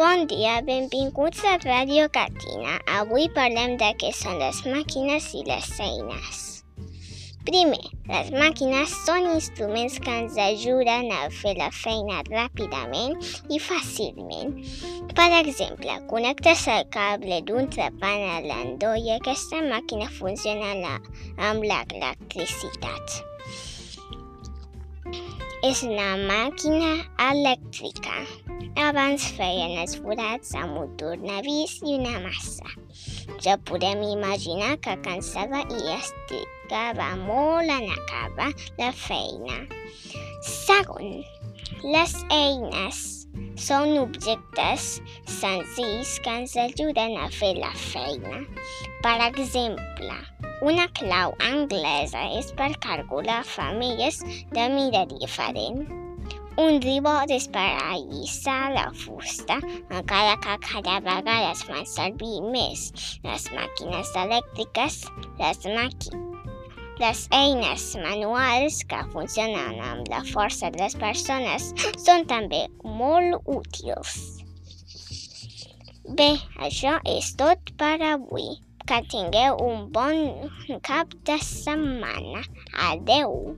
Bon dia, benvinguts a Ràdio Catina. Avui parlem de què són les màquines i les eines. Primer, les màquines són instruments que ens ajuden a fer la feina ràpidament i fàcilment. Per exemple, connectes el cable d'un trepant a l'endoll i aquesta màquina funciona la, amb l'electricitat. És una màquina elèctrica. Abans feien els forats amb un tornavís i una massa. Ja podem imaginar que cansava i estigava molt en acabar la feina. Segon, les eines són objectes senzills que ens ajuden a fer la feina. Per exemple, una clau anglesa és per calcular famílies de mida diferent. Un per allissar la fusta, encara que cada vegada es fan servir més les màquines elèctriques, les màquines les eines manuals que funcionen amb la força de les persones són també molt útils. Bé, això és tot per avui. Que tingueu un bon cap de setmana. Adeu!